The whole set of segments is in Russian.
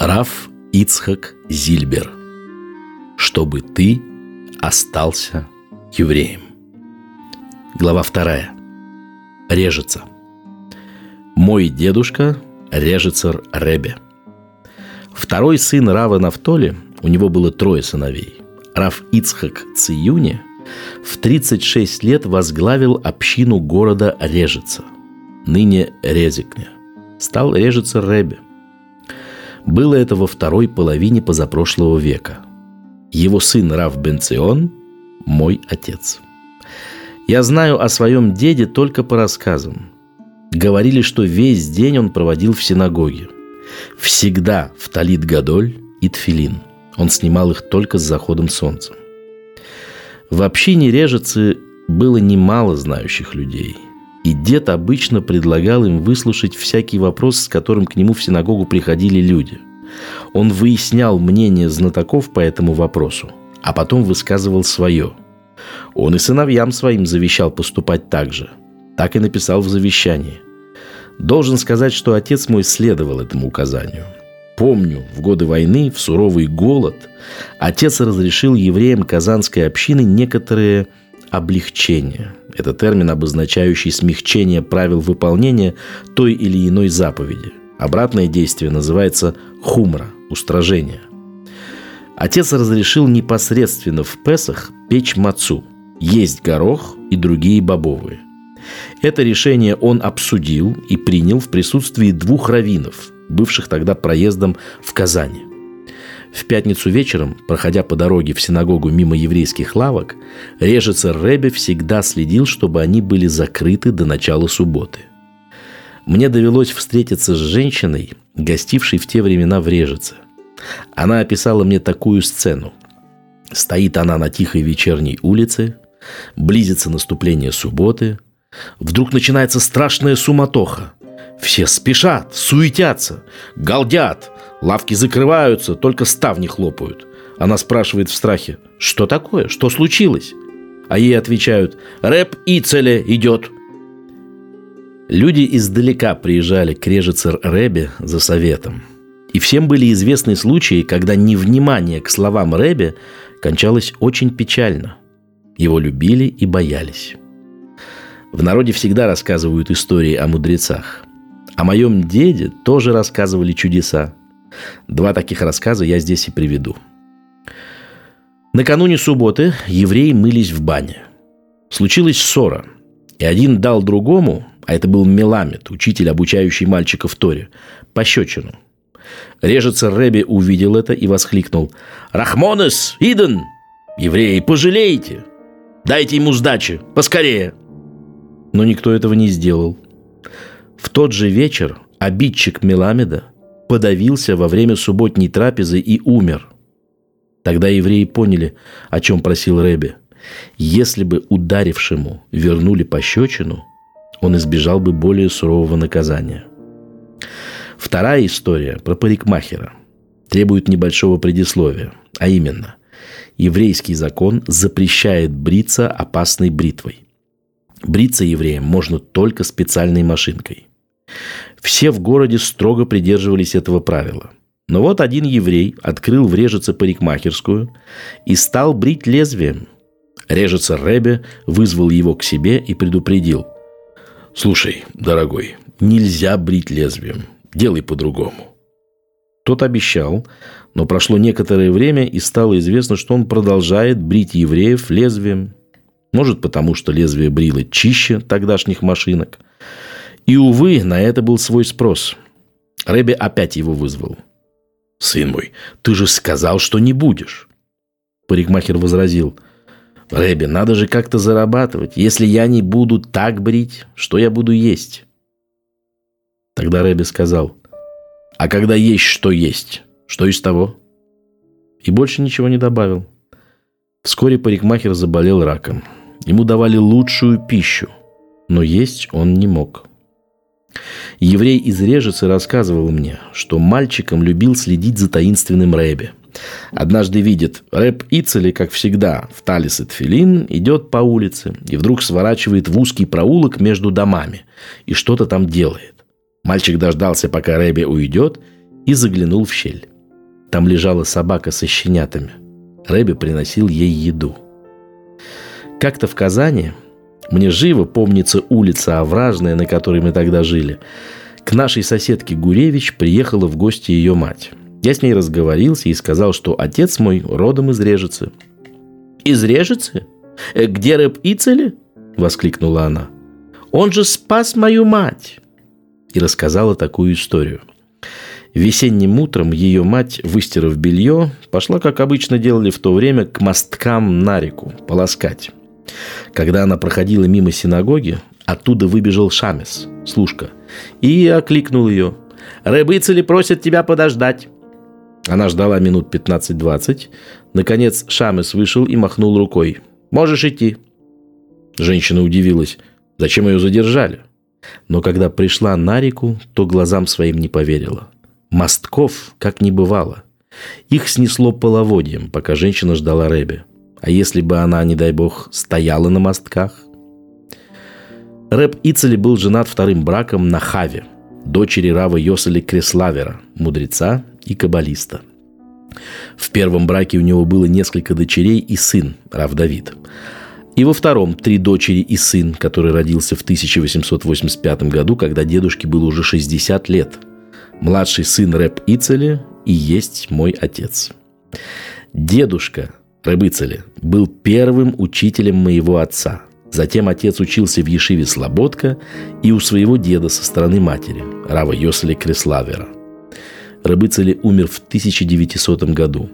Раф Ицхак Зильбер «Чтобы ты остался евреем». Глава вторая. Режется. Мой дедушка – режицер Ребе. Второй сын Рава Нафтоли, у него было трое сыновей. Рав Ицхак Циюни в 36 лет возглавил общину города Режица, ныне Резикня. Стал Режицер Ребе. Было это во второй половине позапрошлого века. Его сын Рав Бенцион – мой отец. Я знаю о своем деде только по рассказам. Говорили, что весь день он проводил в синагоге. Всегда в талит гадоль и тфилин. Он снимал их только с заходом солнца. В общине режицы было немало знающих людей – и дед обычно предлагал им выслушать всякий вопрос, с которым к нему в синагогу приходили люди. Он выяснял мнение знатоков по этому вопросу, а потом высказывал свое. Он и сыновьям своим завещал поступать так же. Так и написал в завещании. Должен сказать, что отец мой следовал этому указанию. Помню, в годы войны, в суровый голод, отец разрешил евреям Казанской общины некоторые облегчения. Это термин, обозначающий смягчение правил выполнения той или иной заповеди. Обратное действие называется хумра – устражение. Отец разрешил непосредственно в Песах печь мацу, есть горох и другие бобовые. Это решение он обсудил и принял в присутствии двух раввинов, бывших тогда проездом в Казани. В пятницу вечером, проходя по дороге в синагогу мимо еврейских лавок, режицер Ребе всегда следил, чтобы они были закрыты до начала субботы. Мне довелось встретиться с женщиной, гостившей в те времена в Режице. Она описала мне такую сцену. Стоит она на тихой вечерней улице, близится наступление субботы, вдруг начинается страшная суматоха. Все спешат, суетятся, галдят, Лавки закрываются, только ставни хлопают. Она спрашивает в страхе, что такое, что случилось? А ей отвечают, рэп Ицеле идет. Люди издалека приезжали к режицер Рэбе за советом. И всем были известны случаи, когда невнимание к словам Рэбе кончалось очень печально. Его любили и боялись. В народе всегда рассказывают истории о мудрецах. О моем деде тоже рассказывали чудеса. Два таких рассказа я здесь и приведу. Накануне субботы евреи мылись в бане. Случилась ссора, и один дал другому, а это был Меламед, учитель, обучающий мальчика в Торе, пощечину. Режется Рэби увидел это и воскликнул «Рахмонес, Иден! Евреи, пожалейте! Дайте ему сдачи, поскорее!» Но никто этого не сделал. В тот же вечер обидчик Меламеда – подавился во время субботней трапезы и умер. Тогда евреи поняли, о чем просил Рэбе. Если бы ударившему вернули пощечину, он избежал бы более сурового наказания. Вторая история про парикмахера требует небольшого предисловия, а именно, еврейский закон запрещает бриться опасной бритвой. Бриться евреям можно только специальной машинкой. Все в городе строго придерживались этого правила. Но вот один еврей открыл в режице парикмахерскую и стал брить лезвием. Режица Ребе вызвал его к себе и предупредил. «Слушай, дорогой, нельзя брить лезвием. Делай по-другому». Тот обещал, но прошло некоторое время и стало известно, что он продолжает брить евреев лезвием. Может, потому что лезвие брило чище тогдашних машинок – и, увы, на это был свой спрос. Рэбби опять его вызвал. «Сын мой, ты же сказал, что не будешь!» Парикмахер возразил. «Рэбби, надо же как-то зарабатывать. Если я не буду так брить, что я буду есть?» Тогда Рэбби сказал. «А когда есть что есть, что из того?» И больше ничего не добавил. Вскоре парикмахер заболел раком. Ему давали лучшую пищу, но есть он не мог. Еврей из Режицы рассказывал мне, что мальчиком любил следить за таинственным рэбе. Однажды видит, рэб Ицели, как всегда, в талис и тфилин, идет по улице и вдруг сворачивает в узкий проулок между домами и что-то там делает. Мальчик дождался, пока рэбе уйдет, и заглянул в щель. Там лежала собака со щенятами. Рэби приносил ей еду. Как-то в Казани, мне живо помнится улица Овражная, на которой мы тогда жили, к нашей соседке Гуревич приехала в гости ее мать. Я с ней разговорился и сказал, что отец мой родом из Режицы. «Из Режицы? Э, где Рэб Ицели?» – воскликнула она. «Он же спас мою мать!» И рассказала такую историю – Весенним утром ее мать, выстирав белье, пошла, как обычно делали в то время, к мосткам на реку, полоскать. Когда она проходила мимо синагоги, оттуда выбежал Шамес, служка, и окликнул ее. «Рыбыцели просят тебя подождать!» Она ждала минут 15-20. Наконец Шамес вышел и махнул рукой. «Можешь идти». Женщина удивилась. Зачем ее задержали? Но когда пришла на реку, то глазам своим не поверила – Мостков как не бывало. Их снесло половодьем, пока женщина ждала Рэби. А если бы она, не дай бог, стояла на мостках? Рэб Ицели был женат вторым браком на Хаве, дочери Рава Йосели Креславера, мудреца и каббалиста. В первом браке у него было несколько дочерей и сын, Рав Давид. И во втором три дочери и сын, который родился в 1885 году, когда дедушке было уже 60 лет – Младший сын Рэп Ицели и есть мой отец. Дедушка Рэп Ицели был первым учителем моего отца. Затем отец учился в Ешиве Слободка и у своего деда со стороны матери, Рава Йосли Креславера. Рыбыцели умер в 1900 году,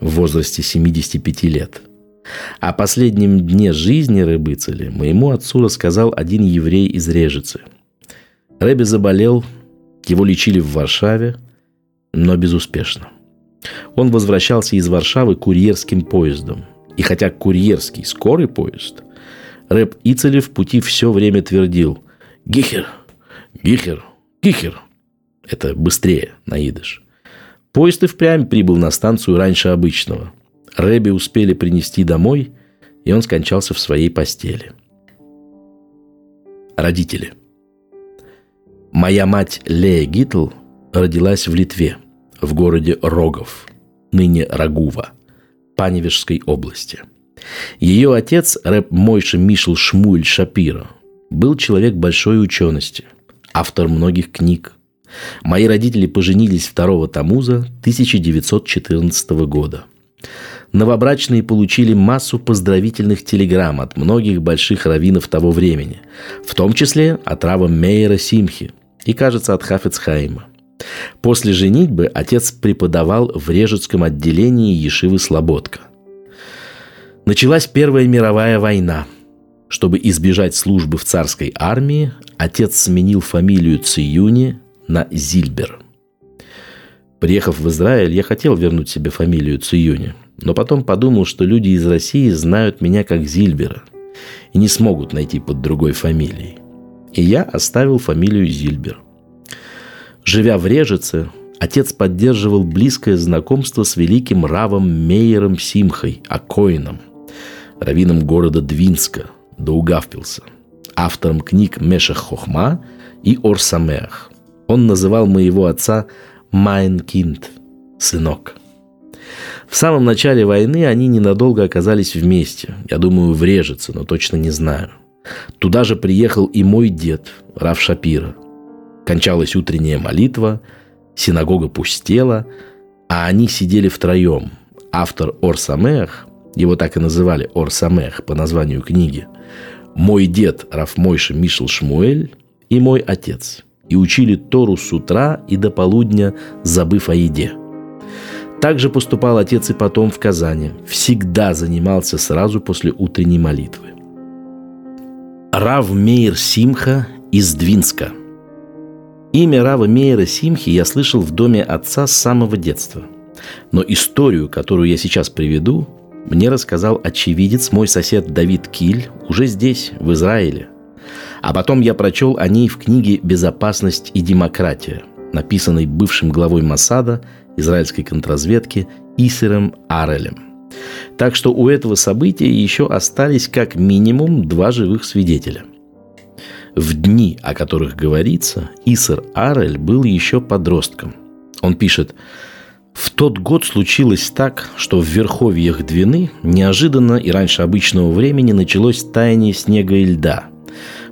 в возрасте 75 лет. О последнем дне жизни Рыбыцели моему отцу рассказал один еврей из Режицы. Рэби заболел его лечили в Варшаве, но безуспешно. Он возвращался из Варшавы курьерским поездом. И хотя курьерский скорый поезд, рэп Ицелев в пути все время твердил «Гихер! Гихер! Гихер!» Это быстрее на идыш. Поезд и впрямь прибыл на станцию раньше обычного. Рэби успели принести домой, и он скончался в своей постели. Родители – Моя мать Лея Гитл родилась в Литве, в городе Рогов, ныне Рагува, Паневежской области. Ее отец, рэп Мойша Мишел Шмуэль Шапиро, был человек большой учености, автор многих книг. Мои родители поженились 2 Тамуза 1914 года. Новобрачные получили массу поздравительных телеграмм от многих больших раввинов того времени, в том числе от Рава Мейера Симхи, и, кажется, от Хафецхайма. После женитьбы отец преподавал в Режецком отделении Ешивы Слободка. Началась Первая мировая война. Чтобы избежать службы в царской армии, отец сменил фамилию Циюни на Зильбер. Приехав в Израиль, я хотел вернуть себе фамилию Циюни, но потом подумал, что люди из России знают меня как Зильбера и не смогут найти под другой фамилией – и я оставил фамилию Зильбер. Живя в Режице, отец поддерживал близкое знакомство с великим равом Мейером Симхой, Акоином, раввином города Двинска, Даугавпилса, автором книг Мешах Хохма и Орсамеах. Он называл моего отца Майн Кинт, сынок. В самом начале войны они ненадолго оказались вместе. Я думаю, в Режице, но точно не знаю – Туда же приехал и мой дед, Рав Шапира. Кончалась утренняя молитва, синагога пустела, а они сидели втроем. Автор Орсамех, его так и называли Орсамех по названию книги, мой дед Раф Мойша Мишел Шмуэль и мой отец. И учили Тору с утра и до полудня, забыв о еде. Так же поступал отец и потом в Казани. Всегда занимался сразу после утренней молитвы. Рав Мейер Симха из Двинска. Имя Рава Мейера Симхи я слышал в доме отца с самого детства. Но историю, которую я сейчас приведу, мне рассказал очевидец, мой сосед Давид Киль, уже здесь, в Израиле. А потом я прочел о ней в книге «Безопасность и демократия», написанной бывшим главой Масада, израильской контрразведки Исером Арелем. Так что у этого события еще остались как минимум два живых свидетеля. В дни, о которых говорится, Исар Арель был еще подростком. Он пишет, в тот год случилось так, что в верховьях Двины неожиданно и раньше обычного времени началось таяние снега и льда,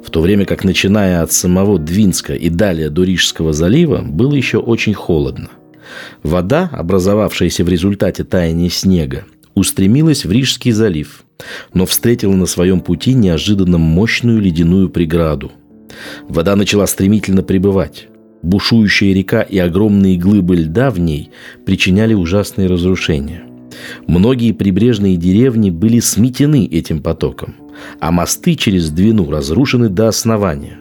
в то время как, начиная от самого Двинска и далее до Рижского залива, было еще очень холодно. Вода, образовавшаяся в результате таяния снега, устремилась в Рижский залив, но встретила на своем пути неожиданно мощную ледяную преграду. Вода начала стремительно прибывать. Бушующая река и огромные глыбы льда в ней причиняли ужасные разрушения. Многие прибрежные деревни были сметены этим потоком, а мосты через Двину разрушены до основания.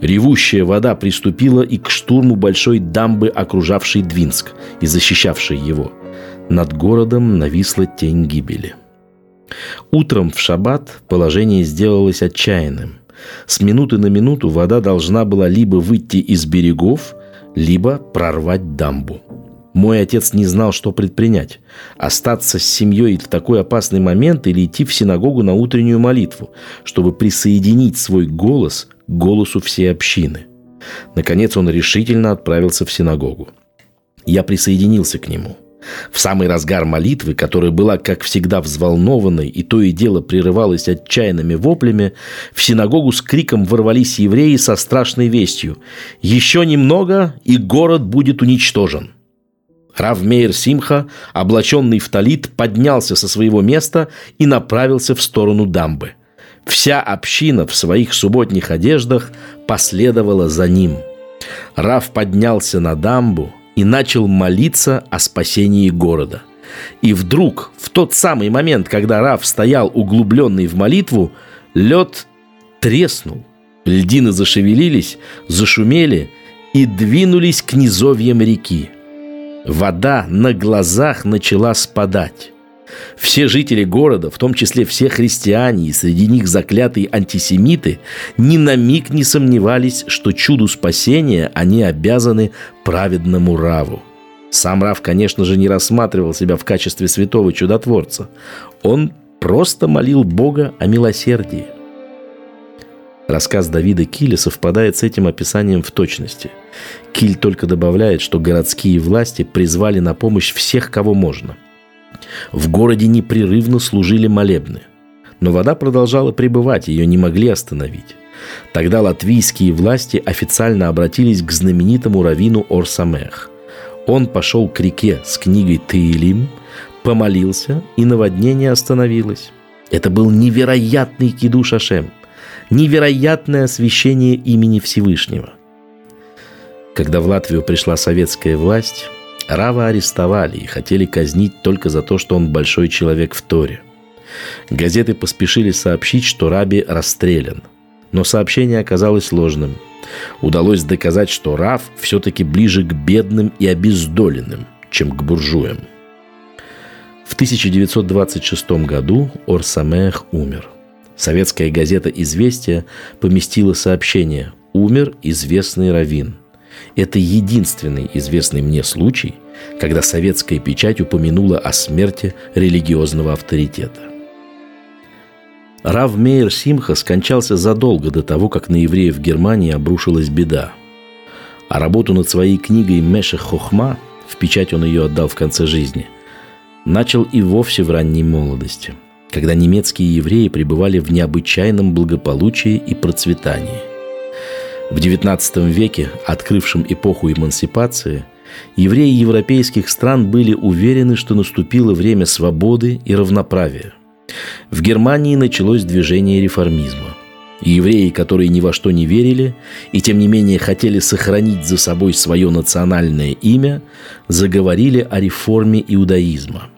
Ревущая вода приступила и к штурму большой дамбы, окружавшей Двинск и защищавшей его. Над городом нависла тень гибели. Утром в шаббат положение сделалось отчаянным – с минуты на минуту вода должна была либо выйти из берегов, либо прорвать дамбу. Мой отец не знал, что предпринять. Остаться с семьей в такой опасный момент или идти в синагогу на утреннюю молитву, чтобы присоединить свой голос к голосу всей общины. Наконец он решительно отправился в синагогу. Я присоединился к нему – в самый разгар молитвы, которая была, как всегда, взволнованной и то и дело прерывалась отчаянными воплями, в синагогу с криком ворвались евреи со страшной вестью «Еще немного, и город будет уничтожен». Рав Мейер Симха, облаченный в талит, поднялся со своего места и направился в сторону дамбы. Вся община в своих субботних одеждах последовала за ним. Рав поднялся на дамбу – и начал молиться о спасении города. И вдруг, в тот самый момент, когда Раф стоял углубленный в молитву, лед треснул, льдины зашевелились, зашумели и двинулись к низовьям реки. Вода на глазах начала спадать. Все жители города, в том числе все христиане и среди них заклятые антисемиты, ни на миг не сомневались, что чуду спасения они обязаны праведному Раву. Сам Рав, конечно же, не рассматривал себя в качестве святого чудотворца. Он просто молил Бога о милосердии. Рассказ Давида Киля совпадает с этим описанием в точности. Киль только добавляет, что городские власти призвали на помощь всех, кого можно. В городе непрерывно служили молебны. Но вода продолжала пребывать, ее не могли остановить. Тогда латвийские власти официально обратились к знаменитому раввину Орсамех. Он пошел к реке с книгой Таилим, помолился, и наводнение остановилось. Это был невероятный кидуш Ашем, невероятное освящение имени Всевышнего. Когда в Латвию пришла советская власть, Рава арестовали и хотели казнить только за то, что он большой человек в Торе. Газеты поспешили сообщить, что Раби расстрелян. Но сообщение оказалось ложным. Удалось доказать, что Рав все-таки ближе к бедным и обездоленным, чем к буржуям. В 1926 году Орсамех умер. Советская газета «Известия» поместила сообщение «Умер известный раввин». Это единственный известный мне случай, когда советская печать упомянула о смерти религиозного авторитета. Рав Мейер Симха скончался задолго до того, как на евреев Германии обрушилась беда. А работу над своей книгой «Мешех Хохма» в печать он ее отдал в конце жизни, начал и вовсе в ранней молодости, когда немецкие евреи пребывали в необычайном благополучии и процветании – в XIX веке, открывшем эпоху эмансипации, евреи европейских стран были уверены, что наступило время свободы и равноправия. В Германии началось движение реформизма. евреи, которые ни во что не верили и тем не менее хотели сохранить за собой свое национальное имя, заговорили о реформе иудаизма.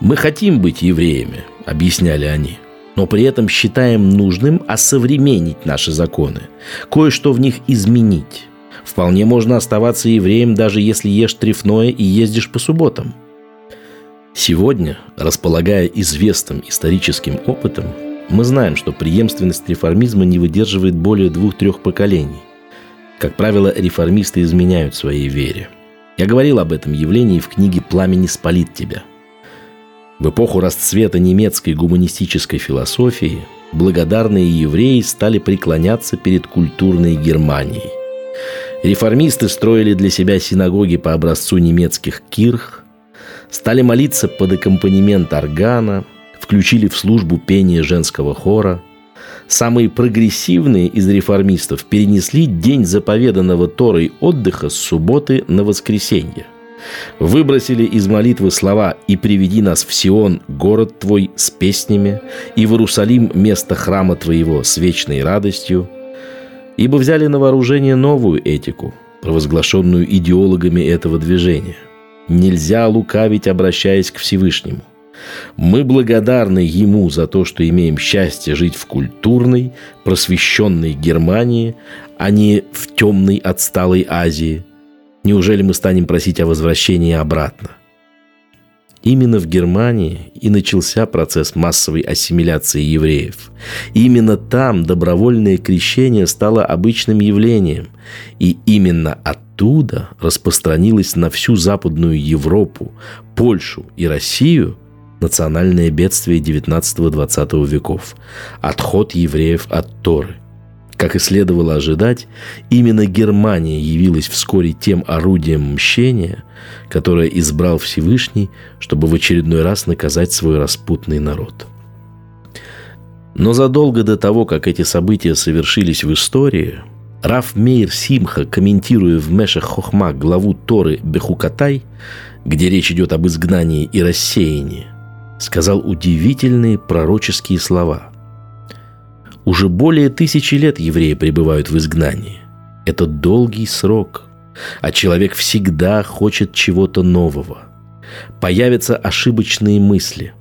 «Мы хотим быть евреями», — объясняли они – но при этом считаем нужным осовременить наши законы, кое-что в них изменить. Вполне можно оставаться евреем, даже если ешь трефное и ездишь по субботам. Сегодня, располагая известным историческим опытом, мы знаем, что преемственность реформизма не выдерживает более двух-трех поколений. Как правило, реформисты изменяют своей вере. Я говорил об этом явлении в книге «Пламени спалит тебя», в эпоху расцвета немецкой гуманистической философии благодарные евреи стали преклоняться перед культурной Германией. Реформисты строили для себя синагоги по образцу немецких кирх, стали молиться под аккомпанемент органа, включили в службу пение женского хора. Самые прогрессивные из реформистов перенесли день заповеданного Торой отдыха с субботы на воскресенье. Выбросили из молитвы слова «И приведи нас в Сион, город твой, с песнями, и в Иерусалим, место храма твоего, с вечной радостью», ибо взяли на вооружение новую этику, провозглашенную идеологами этого движения. Нельзя лукавить, обращаясь к Всевышнему. Мы благодарны Ему за то, что имеем счастье жить в культурной, просвещенной Германии, а не в темной отсталой Азии. Неужели мы станем просить о возвращении обратно? Именно в Германии и начался процесс массовой ассимиляции евреев. Именно там добровольное крещение стало обычным явлением. И именно оттуда распространилось на всю Западную Европу, Польшу и Россию – национальное бедствие 19-20 веков – отход евреев от Торы. Как и следовало ожидать, именно Германия явилась вскоре тем орудием мщения, которое избрал Всевышний, чтобы в очередной раз наказать свой распутный народ. Но задолго до того, как эти события совершились в истории, Раф Мейр Симха, комментируя в Мешах Хохма главу Торы Бехукатай, где речь идет об изгнании и рассеянии, сказал удивительные пророческие слова. Уже более тысячи лет евреи пребывают в изгнании. Это долгий срок, а человек всегда хочет чего-то нового. Появятся ошибочные мысли,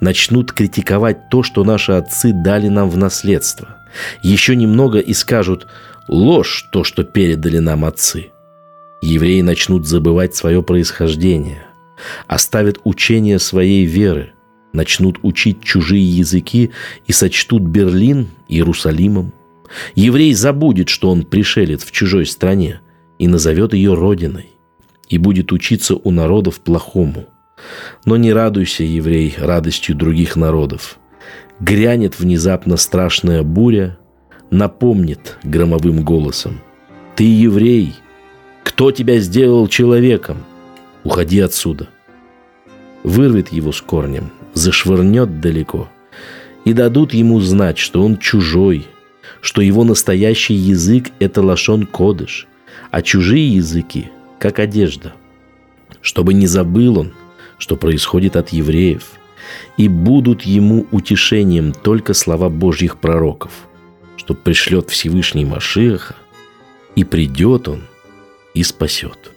начнут критиковать то, что наши отцы дали нам в наследство. Еще немного и скажут «ложь то, что передали нам отцы». Евреи начнут забывать свое происхождение, оставят учение своей веры – начнут учить чужие языки и сочтут Берлин Иерусалимом. Еврей забудет, что он пришелец в чужой стране и назовет ее родиной, и будет учиться у народов плохому. Но не радуйся, еврей, радостью других народов. Грянет внезапно страшная буря, напомнит громовым голосом. «Ты еврей! Кто тебя сделал человеком? Уходи отсюда!» Вырвет его с корнем – зашвырнет далеко, и дадут ему знать, что он чужой, что его настоящий язык – это лашон кодыш, а чужие языки – как одежда. Чтобы не забыл он, что происходит от евреев, и будут ему утешением только слова Божьих пророков, что пришлет Всевышний Машиаха, и придет он и спасет.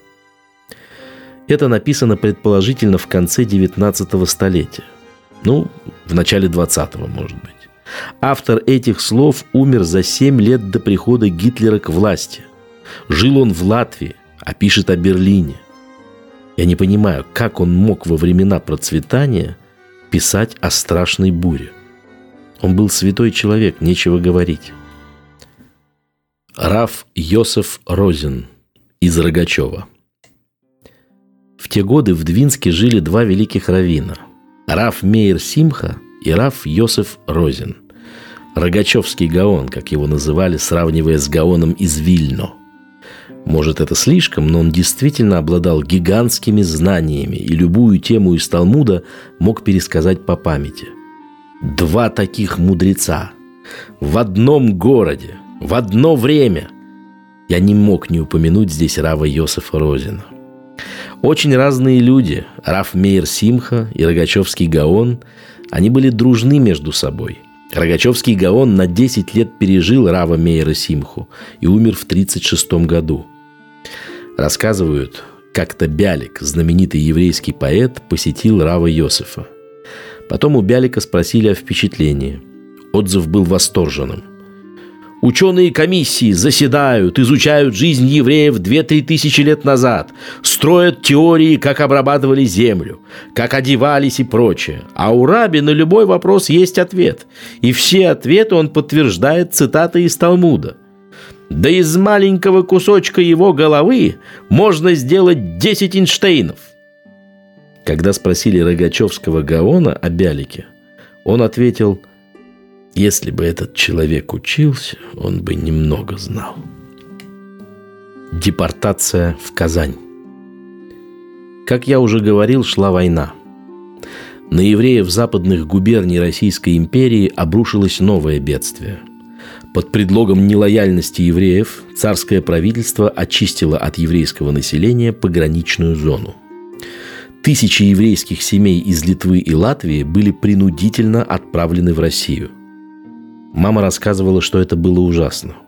Это написано предположительно в конце 19 столетия – ну, в начале 20-го, может быть. Автор этих слов умер за 7 лет до прихода Гитлера к власти. Жил он в Латвии, а пишет о Берлине. Я не понимаю, как он мог во времена процветания писать о страшной буре. Он был святой человек, нечего говорить. Раф Йосеф Розен из Рогачева. В те годы в Двинске жили два великих равина – Раф Мейер Симха и Раф Йосеф Розин. Рогачевский Гаон, как его называли, сравнивая с Гаоном из Вильно. Может, это слишком, но он действительно обладал гигантскими знаниями и любую тему из Талмуда мог пересказать по памяти. Два таких мудреца в одном городе, в одно время. Я не мог не упомянуть здесь Рава Йосефа Розина – очень разные люди, Раф Мейер Симха и Рогачевский Гаон, они были дружны между собой. Рогачевский Гаон на 10 лет пережил Рава Мейера Симху и умер в 1936 году. Рассказывают, как-то Бялик, знаменитый еврейский поэт, посетил Рава Йосифа. Потом у Бялика спросили о впечатлении. Отзыв был восторженным. Ученые комиссии заседают, изучают жизнь евреев 2-3 тысячи лет назад, строят теории, как обрабатывали землю, как одевались и прочее. А у Раби на любой вопрос есть ответ. И все ответы он подтверждает цитатой из Талмуда. Да из маленького кусочка его головы можно сделать 10 Эйнштейнов. Когда спросили Рогачевского Гаона о Бялике, он ответил – если бы этот человек учился, он бы немного знал. Депортация в Казань. Как я уже говорил, шла война. На евреев западных губерний Российской империи обрушилось новое бедствие. Под предлогом нелояльности евреев царское правительство очистило от еврейского населения пограничную зону. Тысячи еврейских семей из Литвы и Латвии были принудительно отправлены в Россию. Мама рассказывала, что это было ужасно –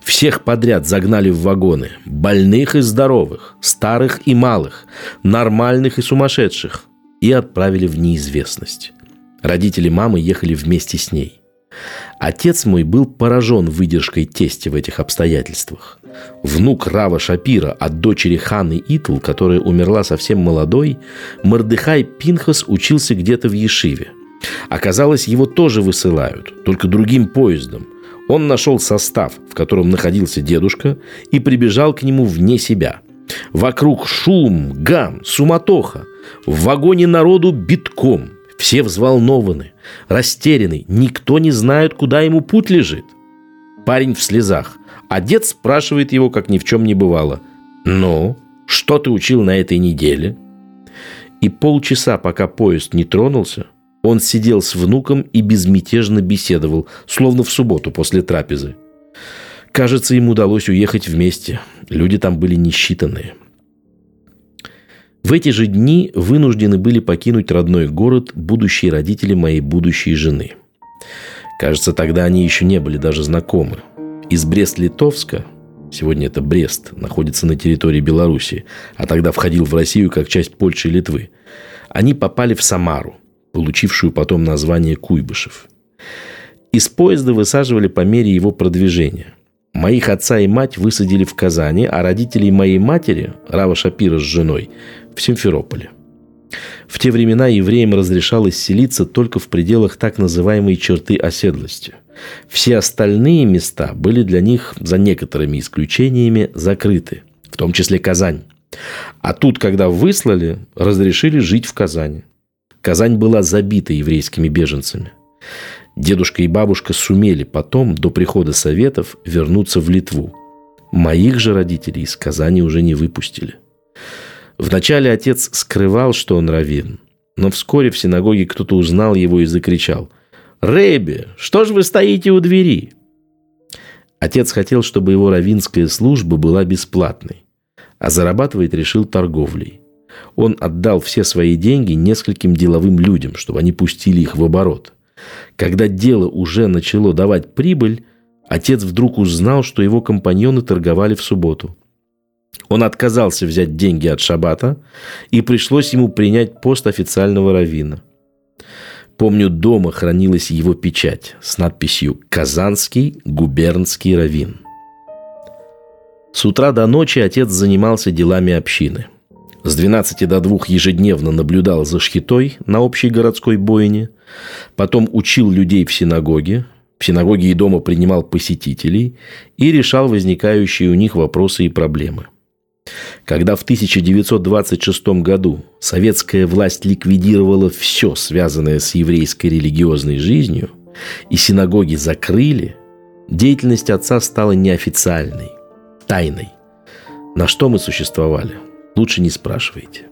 всех подряд загнали в вагоны. Больных и здоровых, старых и малых, нормальных и сумасшедших. И отправили в неизвестность. Родители мамы ехали вместе с ней. Отец мой был поражен выдержкой тести в этих обстоятельствах. Внук Рава Шапира от дочери Ханы Итл, которая умерла совсем молодой, Мордыхай Пинхас учился где-то в Ешиве. Оказалось, его тоже высылают, только другим поездом, он нашел состав, в котором находился дедушка, и прибежал к нему вне себя. Вокруг шум, гам, суматоха. В вагоне народу битком. Все взволнованы, растеряны. Никто не знает, куда ему путь лежит. Парень в слезах. А дед спрашивает его, как ни в чем не бывало. «Ну, что ты учил на этой неделе?» И полчаса, пока поезд не тронулся, он сидел с внуком и безмятежно беседовал, словно в субботу после трапезы. Кажется, им удалось уехать вместе. Люди там были несчитанные. В эти же дни вынуждены были покинуть родной город будущие родители моей будущей жены. Кажется, тогда они еще не были даже знакомы. Из Брест-Литовска, сегодня это Брест, находится на территории Беларуси, а тогда входил в Россию как часть Польши и Литвы, они попали в Самару, получившую потом название Куйбышев. Из поезда высаживали по мере его продвижения. Моих отца и мать высадили в Казани, а родителей моей матери, Рава Шапира с женой, в Симферополе. В те времена евреям разрешалось селиться только в пределах так называемой черты оседлости. Все остальные места были для них, за некоторыми исключениями, закрыты, в том числе Казань. А тут, когда выслали, разрешили жить в Казани. Казань была забита еврейскими беженцами. Дедушка и бабушка сумели потом, до прихода Советов, вернуться в Литву. Моих же родителей из Казани уже не выпустили. Вначале отец скрывал, что он раввин, но вскоре в синагоге кто-то узнал его и закричал «Рэби, что же вы стоите у двери?» Отец хотел, чтобы его равинская служба была бесплатной, а зарабатывать решил торговлей. Он отдал все свои деньги нескольким деловым людям, чтобы они пустили их в оборот. Когда дело уже начало давать прибыль, отец вдруг узнал, что его компаньоны торговали в субботу. Он отказался взять деньги от шабата, и пришлось ему принять пост официального раввина. Помню, дома хранилась его печать с надписью «Казанский губернский раввин». С утра до ночи отец занимался делами общины. С 12 до 2 ежедневно наблюдал за шхитой на общей городской бойне, потом учил людей в синагоге, в синагоге и дома принимал посетителей и решал возникающие у них вопросы и проблемы. Когда в 1926 году советская власть ликвидировала все, связанное с еврейской религиозной жизнью, и синагоги закрыли, деятельность отца стала неофициальной, тайной. На что мы существовали – Лучше не спрашивайте.